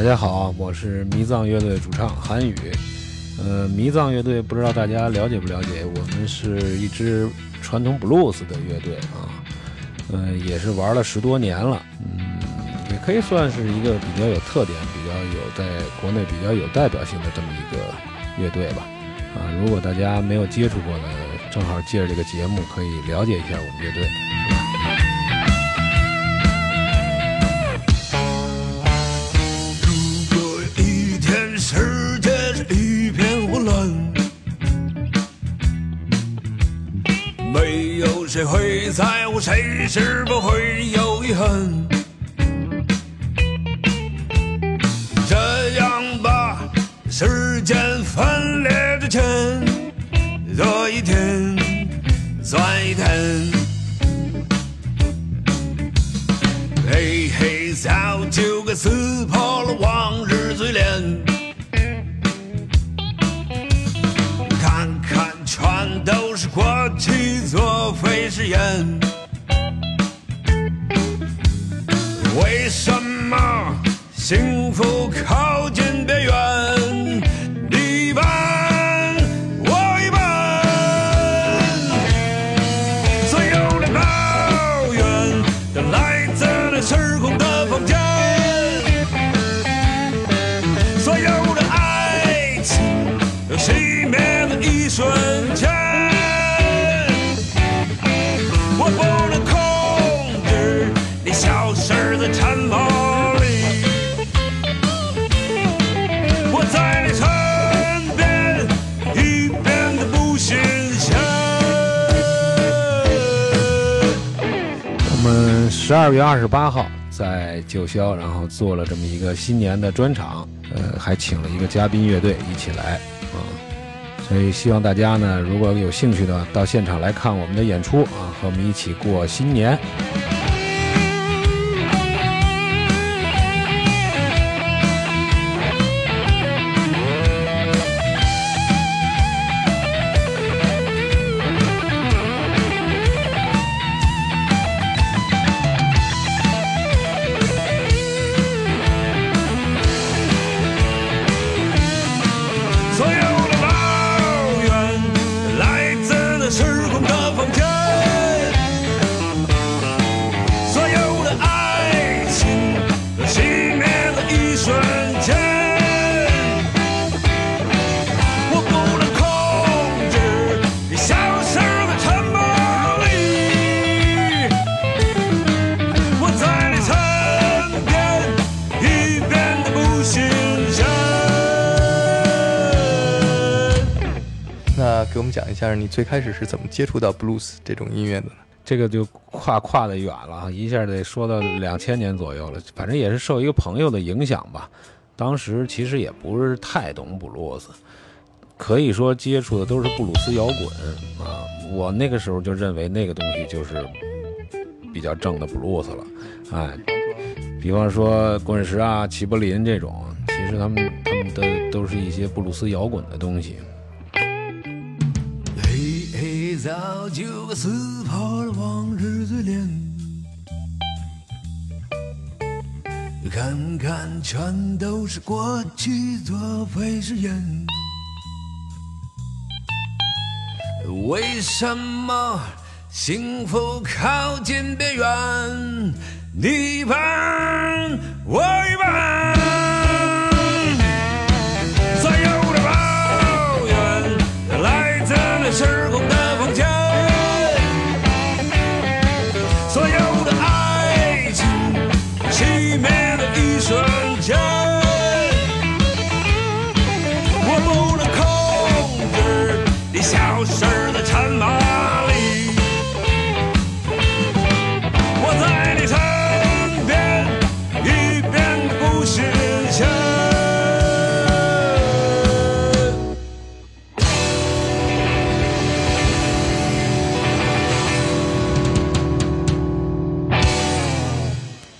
大家好，我是迷藏乐队主唱韩宇。呃，迷藏乐队不知道大家了解不了解？我们是一支传统布鲁斯的乐队啊，呃，也是玩了十多年了，嗯，也可以算是一个比较有特点、比较有在国内比较有代表性的这么一个乐队吧。啊，如果大家没有接触过的，正好借着这个节目可以了解一下我们乐队。在乎？谁是不会有遗憾？这样吧，时间分裂之前，做一天算一天。嘿嘿，早就该撕破了往日嘴脸。过去作废誓言。为什么幸福靠十二月二十八号在九霄，然后做了这么一个新年的专场，呃，还请了一个嘉宾乐队一起来，啊，所以希望大家呢，如果有兴趣的，到现场来看我们的演出啊，和我们一起过新年。讲一下，你最开始是怎么接触到 blues 这种音乐的呢？这个就跨跨的远了，一下得说到两千年左右了。反正也是受一个朋友的影响吧。当时其实也不是太懂布鲁斯，可以说接触的都是布鲁斯摇滚啊。我那个时候就认为那个东西就是比较正的布鲁斯了。哎，比方说滚石啊、齐柏林这种，其实他们他们的都是一些布鲁斯摇滚的东西。撕破了往日嘴脸，看看全都是过去作废誓言。为什么幸福靠近边缘？你一半，我一半。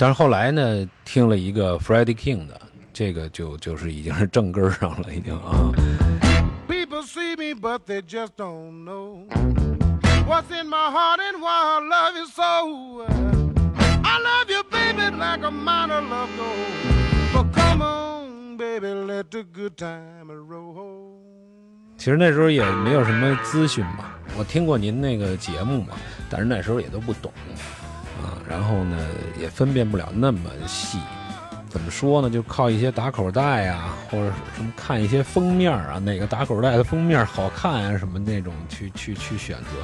但是后来呢，听了一个 Freddie King 的，这个就就是已经是正根上了，已经啊。But they just don't know what's in my heart and why I love you so. I love you, baby, like a minor love goes. But come on. baby, let the good time roll. 其实那时候也没有什么资讯嘛，我听过您那个节目嘛，但是那时候也都不懂啊，然后呢也分辨不了那么细。怎么说呢？就靠一些打口袋啊，或者什么看一些封面啊，哪个打口袋的封面好看啊，什么那种去去去选择。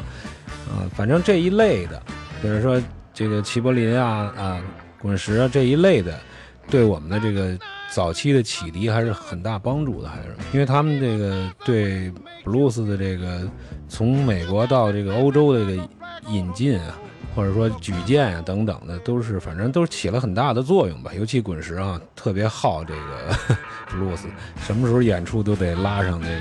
啊，反正这一类的，比如说这个齐柏林啊啊、滚石啊这一类的，对我们的这个早期的启迪还是很大帮助的，还是因为他们这个对布鲁斯的这个从美国到这个欧洲的这个引进啊，或者说举荐啊等等的，都是反正都起了很大的作用吧。尤其滚石啊，特别好这个布鲁斯，什么时候演出都得拉上这个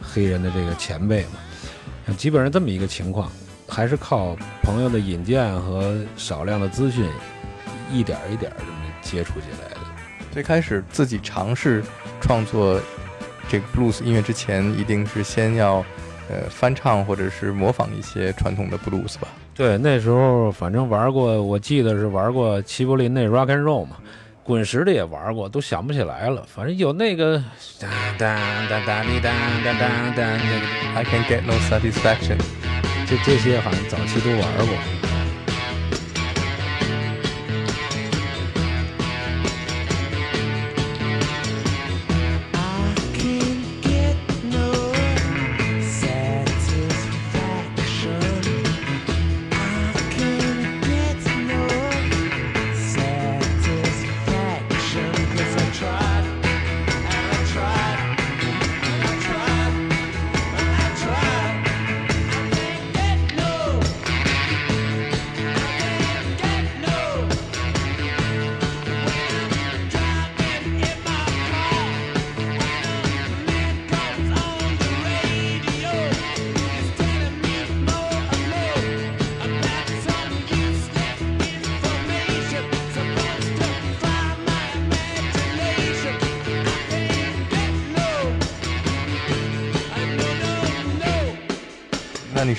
黑人的这个前辈嘛。基本上这么一个情况，还是靠朋友的引荐和少量的资讯，一点一点这么接触进来的。最开始自己尝试创作这个 blues 音乐之前，一定是先要呃翻唱或者是模仿一些传统的 blues 吧？对，那时候反正玩过，我记得是玩过齐柏林那 rock and roll 嘛，滚石的也玩过，都想不起来了。反正有那个当当当当滴当当当当，那个 I can get no satisfaction。这这些好像早期都玩过。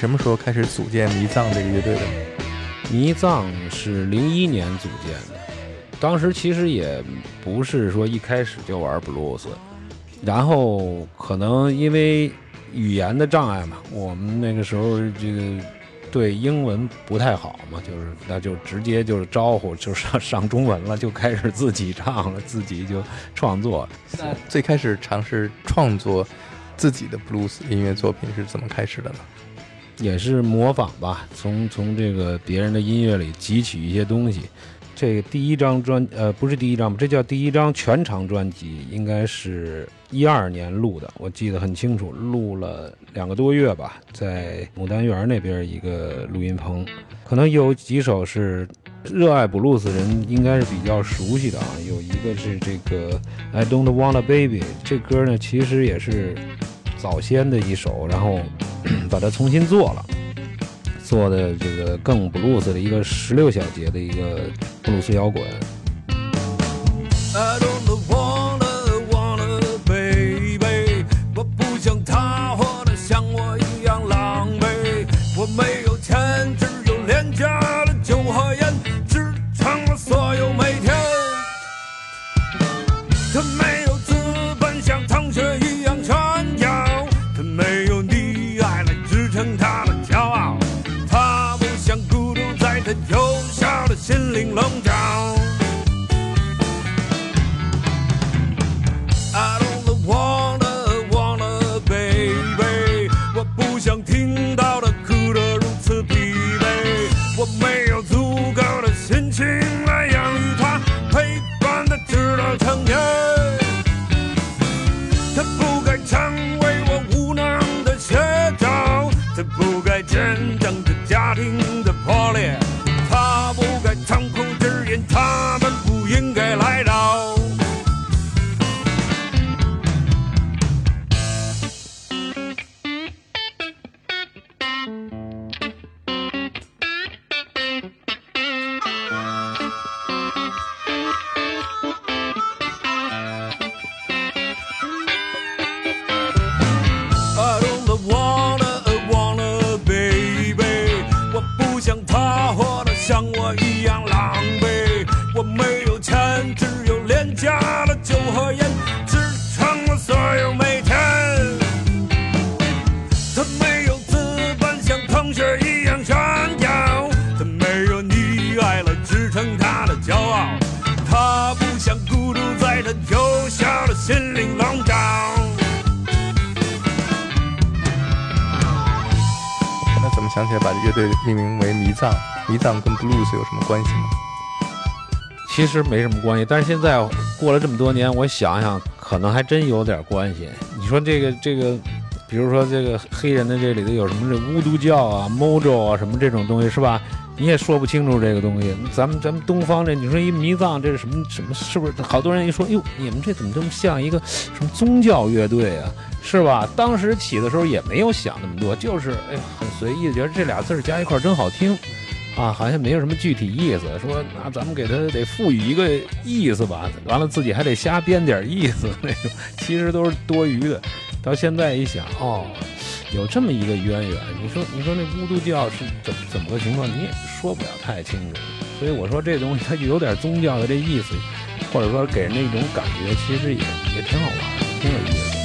什么时候开始组建迷藏这个乐队的？迷藏是零一年组建的，当时其实也不是说一开始就玩布鲁斯，然后可能因为语言的障碍嘛，我们那个时候这个对英文不太好嘛，就是那就直接就是招呼就上上中文了，就开始自己唱了，自己就创作。那最开始尝试创作自己的 blues 音乐作品是怎么开始的呢？也是模仿吧，从从这个别人的音乐里汲取一些东西。这个第一张专呃不是第一张吧，这叫第一张全长专辑，应该是一二年录的，我记得很清楚，录了两个多月吧，在牡丹园那边一个录音棚，可能有几首是热爱布鲁斯人应该是比较熟悉的啊，有一个是这个 I Don't Want a Baby，这歌呢其实也是早先的一首，然后把它重新做了，做的这个更布鲁斯的一个十六小节的一个布鲁斯摇滚。心灵龙乐队命名为迷藏？迷藏跟 blues 有什么关系吗？其实没什么关系，但是现在过了这么多年，我想想，可能还真有点关系。你说这个这个，比如说这个黑人的这里头有什么这巫毒教啊、mojo 啊什么这种东西是吧？你也说不清楚这个东西。咱们咱们东方这，你说一迷藏这是什么什么？是不是好多人一说，哟，你们这怎么这么像一个什么宗教乐队啊？是吧？当时起的时候也没有想那么多，就是哎很随意觉得这俩字儿加一块儿真好听。啊，好像没有什么具体意思，说那咱们给它得赋予一个意思吧，完了自己还得瞎编点意思，那种其实都是多余的。到现在一想，哦，有这么一个渊源，你说你说那巫毒教是怎么怎么个情况，你也说不了太清楚。所以我说这东西它就有点宗教的这意思，或者说给人那种感觉，其实也也挺好玩的，挺有意思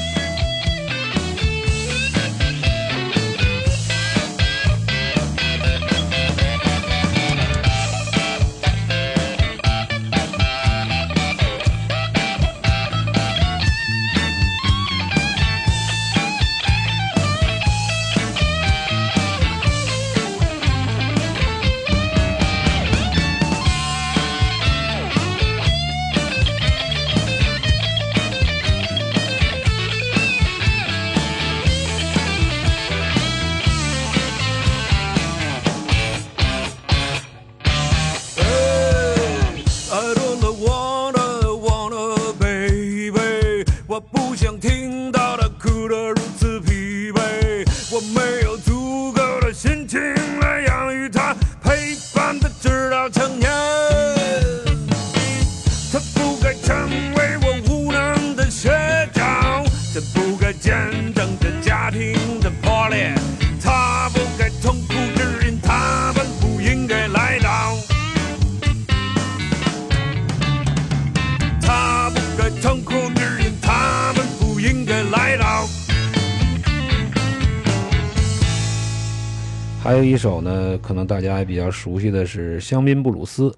还有一首呢，可能大家也比较熟悉的是香槟布鲁斯。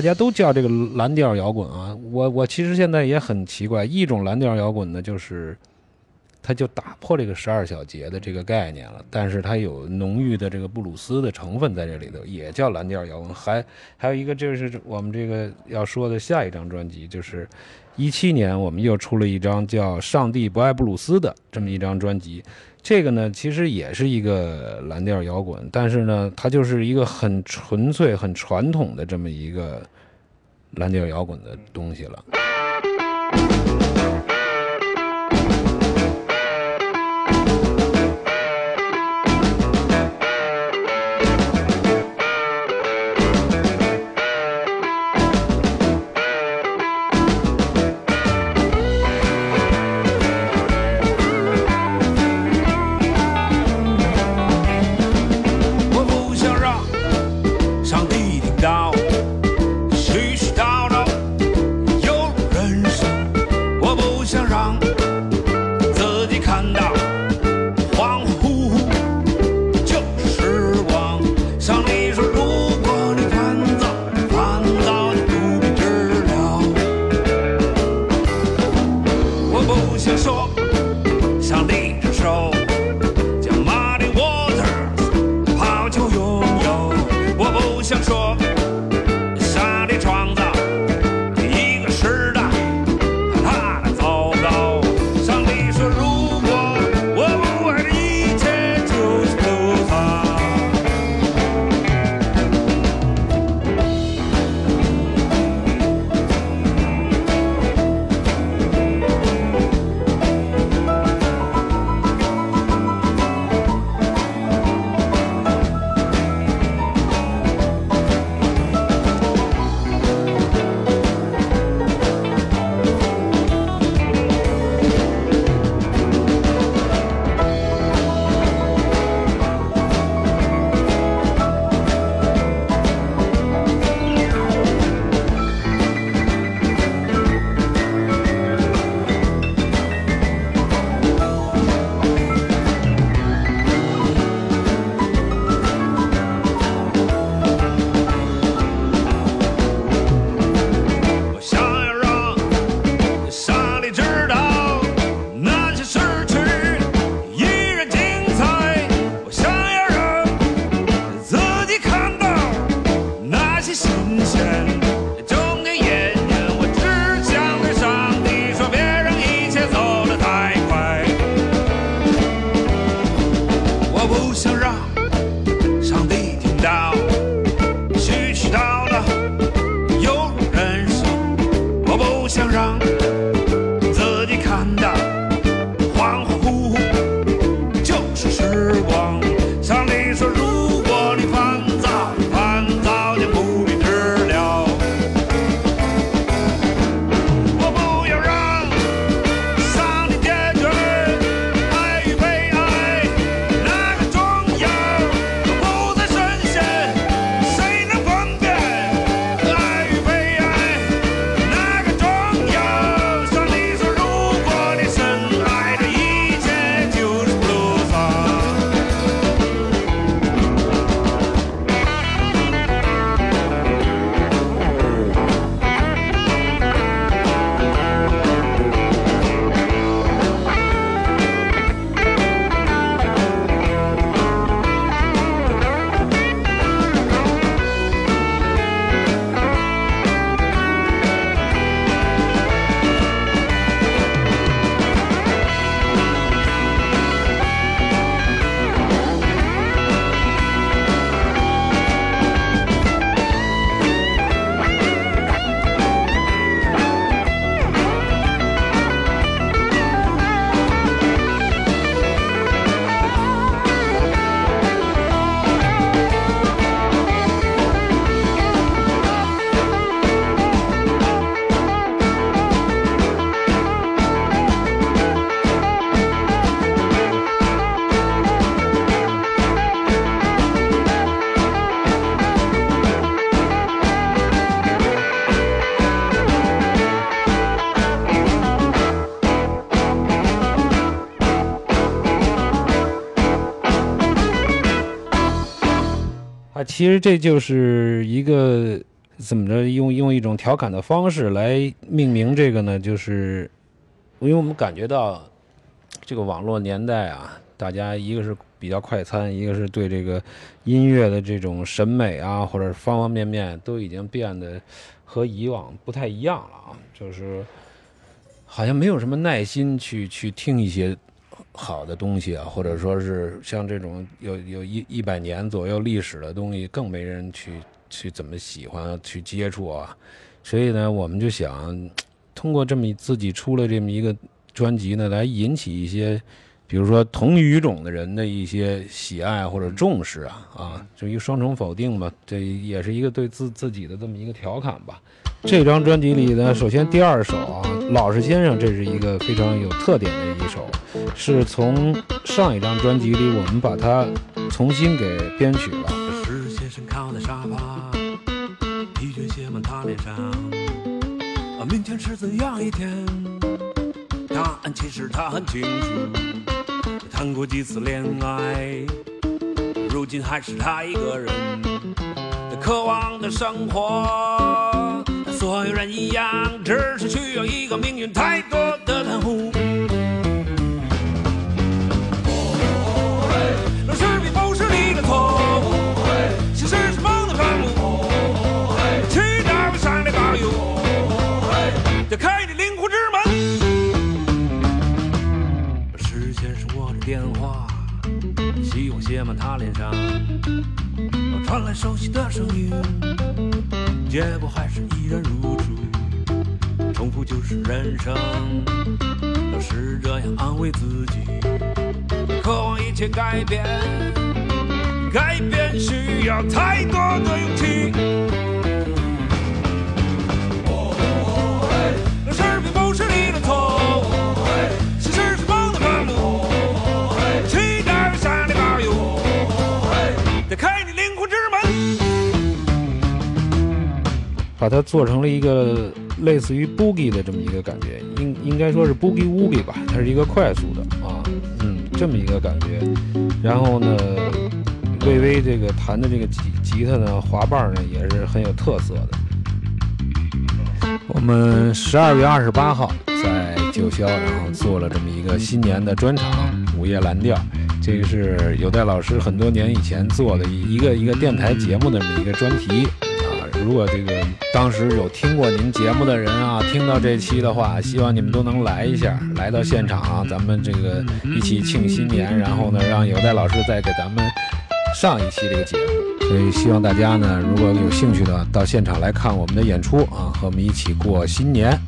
大家都叫这个蓝调摇滚啊，我我其实现在也很奇怪，一种蓝调摇滚呢，就是它就打破这个十二小节的这个概念了，但是它有浓郁的这个布鲁斯的成分在这里头，也叫蓝调摇滚。还还有一个就是我们这个要说的下一张专辑，就是一七年我们又出了一张叫《上帝不爱布鲁斯》的这么一张专辑。这个呢，其实也是一个蓝调摇滚，但是呢，它就是一个很纯粹、很传统的这么一个蓝调摇滚的东西了。其实这就是一个怎么着，用用一种调侃的方式来命名这个呢，就是因为我们感觉到这个网络年代啊，大家一个是比较快餐，一个是对这个音乐的这种审美啊，或者方方面面都已经变得和以往不太一样了啊，就是好像没有什么耐心去去听一些好的东西啊，或者说是像这种有有一一百年左右历史的东西，更没人去去怎么喜欢去接触啊。所以呢，我们就想通过这么自己出了这么一个专辑呢，来引起一些，比如说同语种的人的一些喜爱或者重视啊啊，就一个双重否定吧，这也是一个对自自己的这么一个调侃吧。这张专辑里呢，首先第二首啊，《老实先生》，这是一个非常有特点的一首，是从上一张专辑里我们把它重新给编曲了。是先生靠在沙发，疲倦写满他脸上。啊，明天是怎样一天？答案其实他很清楚。谈过几次恋爱，如今还是他一个人，渴望的生活。所有人一样，只是需要一个命运太多的袒护。上，传来熟悉的声音，结果还是依然如初，重复就是人生，老是这样安慰自己。渴望一切改变，改变需要太多的勇气。它做成了一个类似于 boogie 的这么一个感觉，应应该说是 boogie woogie 吧，它是一个快速的啊，嗯，这么一个感觉。然后呢，魏巍这个弹的这个吉吉他呢，滑棒呢也是很有特色的。我们十二月二十八号在九霄，然后做了这么一个新年的专场《午夜蓝调》，这个是有戴老师很多年以前做的一个一个电台节目的这么一个专题啊。如果这个当时有听过您节目的人啊，听到这期的话，希望你们都能来一下，来到现场啊，咱们这个一起庆新年，然后呢，让有代老师再给咱们上一期这个节目。所以希望大家呢，如果有兴趣的，到现场来看我们的演出啊，和我们一起过新年。